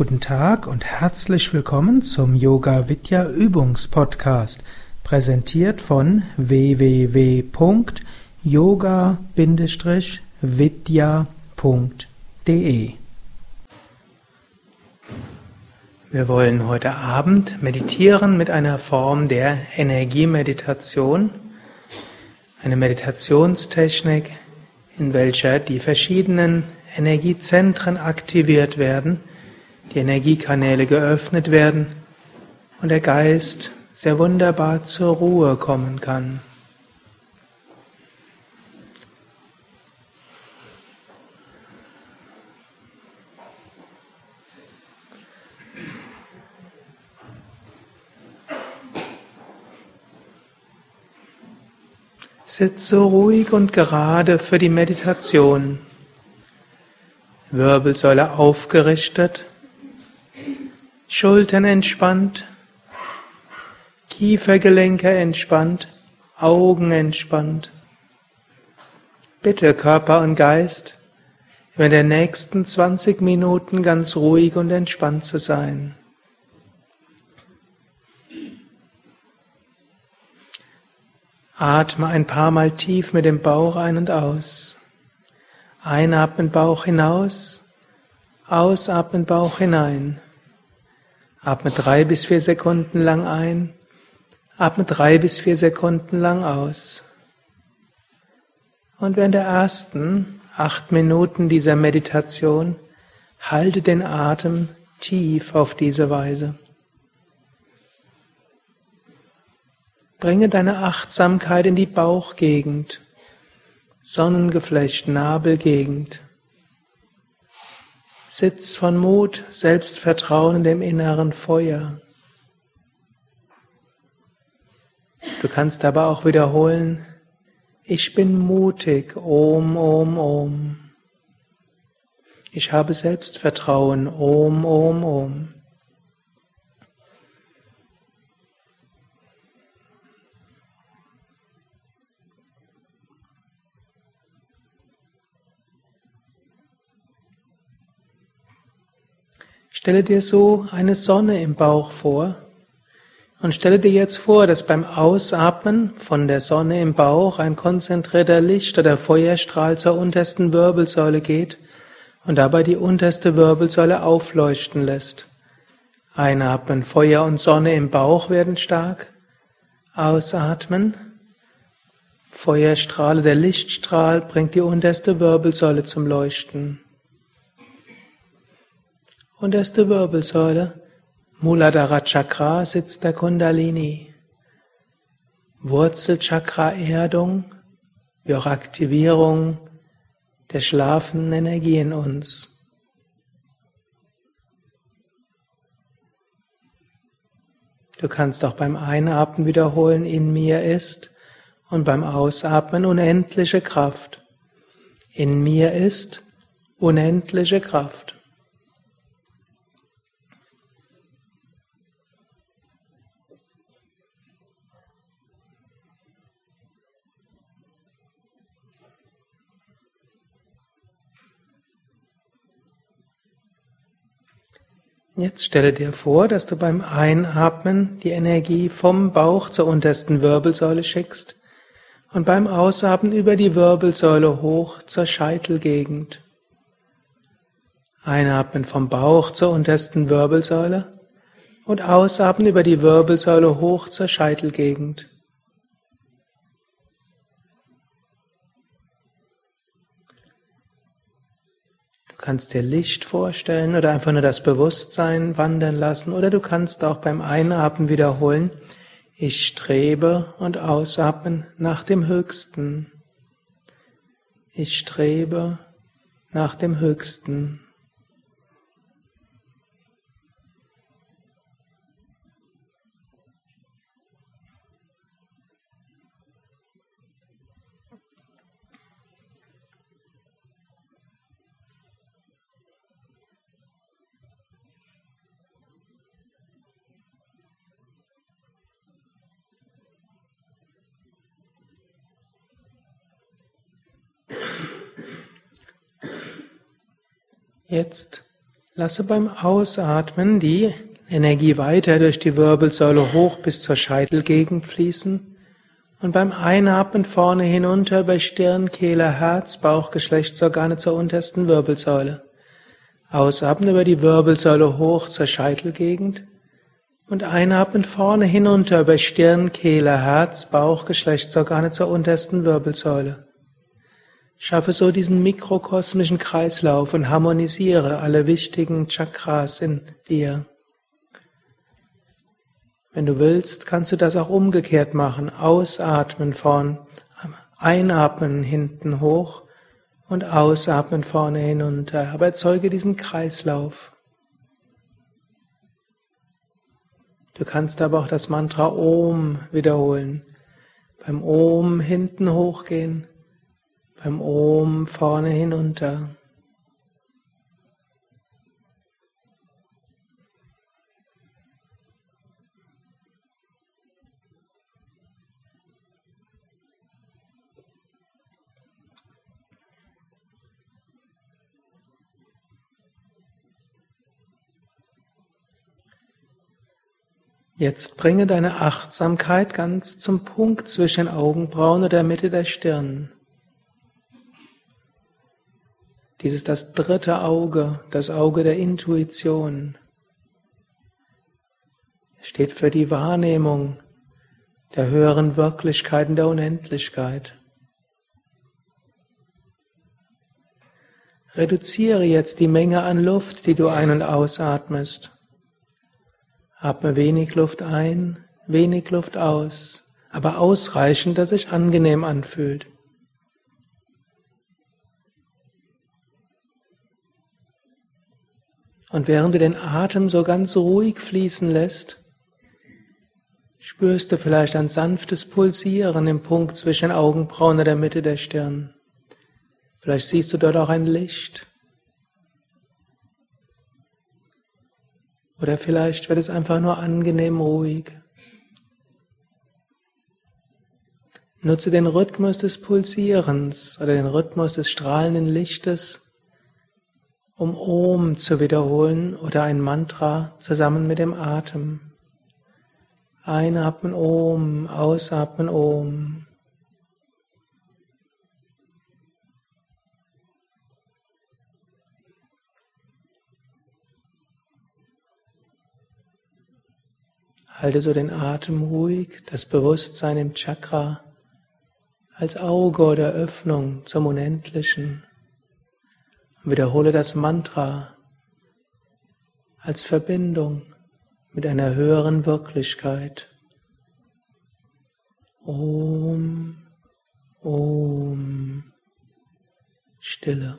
Guten Tag und herzlich willkommen zum Yoga Vidya Übungspodcast, präsentiert von www.yoga-vidya.de. Wir wollen heute Abend meditieren mit einer Form der Energiemeditation, eine Meditationstechnik, in welcher die verschiedenen Energiezentren aktiviert werden, die Energiekanäle geöffnet werden und der Geist sehr wunderbar zur Ruhe kommen kann. Sitze ruhig und gerade für die Meditation. Wirbelsäule aufgerichtet, Schultern entspannt, Kiefergelenke entspannt, Augen entspannt. Bitte Körper und Geist, in den nächsten 20 Minuten ganz ruhig und entspannt zu sein. Atme ein paar Mal tief mit dem Bauch ein und aus. Einatmen Bauch hinaus, ausatmen Bauch hinein. Atme drei bis vier Sekunden lang ein. Atme drei bis vier Sekunden lang aus. Und während der ersten acht Minuten dieser Meditation halte den Atem tief auf diese Weise. Bringe deine Achtsamkeit in die Bauchgegend, Sonnengeflecht, Nabelgegend. Sitz von Mut, Selbstvertrauen in dem inneren Feuer. Du kannst aber auch wiederholen, ich bin mutig, Om, Om, Om. Ich habe Selbstvertrauen, Om, Om, Om. Stelle dir so eine Sonne im Bauch vor und stelle dir jetzt vor, dass beim Ausatmen von der Sonne im Bauch ein konzentrierter Licht- oder Feuerstrahl zur untersten Wirbelsäule geht und dabei die unterste Wirbelsäule aufleuchten lässt. Einatmen, Feuer und Sonne im Bauch werden stark. Ausatmen, Feuerstrahl, der Lichtstrahl bringt die unterste Wirbelsäule zum Leuchten unterste Wirbelsäule, Muladhara Chakra sitzt der Kundalini. Wurzelchakra Erdung, wie auch Aktivierung der schlafenden Energie in uns. Du kannst auch beim Einatmen wiederholen, in mir ist, und beim Ausatmen unendliche Kraft. In mir ist unendliche Kraft. Jetzt stelle dir vor, dass du beim Einatmen die Energie vom Bauch zur untersten Wirbelsäule schickst und beim Ausatmen über die Wirbelsäule hoch zur Scheitelgegend. Einatmen vom Bauch zur untersten Wirbelsäule und ausatmen über die Wirbelsäule hoch zur Scheitelgegend. Kannst dir Licht vorstellen oder einfach nur das Bewusstsein wandern lassen oder du kannst auch beim Einatmen wiederholen, ich strebe und ausatmen nach dem Höchsten. Ich strebe nach dem Höchsten. Jetzt Lasse beim Ausatmen die Energie weiter durch die Wirbelsäule hoch bis zur Scheitelgegend fließen und beim Einatmen vorne hinunter bei Stirn, Kehle, Herz, Bauch, Geschlechtsorgane zur untersten Wirbelsäule. Ausatmen über die Wirbelsäule hoch zur Scheitelgegend und einatmen vorne hinunter bei Stirn, Kehle, Herz, Bauch, Geschlechtsorgane zur untersten Wirbelsäule. Schaffe so diesen mikrokosmischen Kreislauf und harmonisiere alle wichtigen Chakras in dir. Wenn du willst, kannst du das auch umgekehrt machen. Ausatmen vorn, einatmen hinten hoch und ausatmen vorne hinunter. Aber erzeuge diesen Kreislauf. Du kannst aber auch das Mantra Om wiederholen. Beim Om hinten hochgehen, beim Om vorne hinunter. Jetzt bringe deine Achtsamkeit ganz zum Punkt zwischen Augenbrauen oder der Mitte der Stirn. Dies ist das dritte Auge, das Auge der Intuition. Es steht für die Wahrnehmung der höheren Wirklichkeiten der Unendlichkeit. Reduziere jetzt die Menge an Luft, die du ein- und ausatmest. Atme wenig Luft ein, wenig Luft aus, aber ausreichend, dass sich angenehm anfühlt. Und während du den Atem so ganz ruhig fließen lässt, spürst du vielleicht ein sanftes Pulsieren im Punkt zwischen Augenbrauen und der Mitte der Stirn. Vielleicht siehst du dort auch ein Licht. Oder vielleicht wird es einfach nur angenehm ruhig. Nutze den Rhythmus des Pulsierens oder den Rhythmus des strahlenden Lichtes, um Om zu wiederholen oder ein Mantra zusammen mit dem Atem. Einatmen Om, ausatmen Om. Halte so den Atem ruhig, das Bewusstsein im Chakra als Auge oder Öffnung zum Unendlichen. Wiederhole das Mantra als Verbindung mit einer höheren Wirklichkeit. Om, Om, Stille.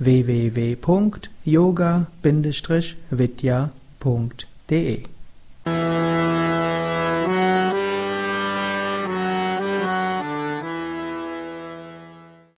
www.yoga-vidya.de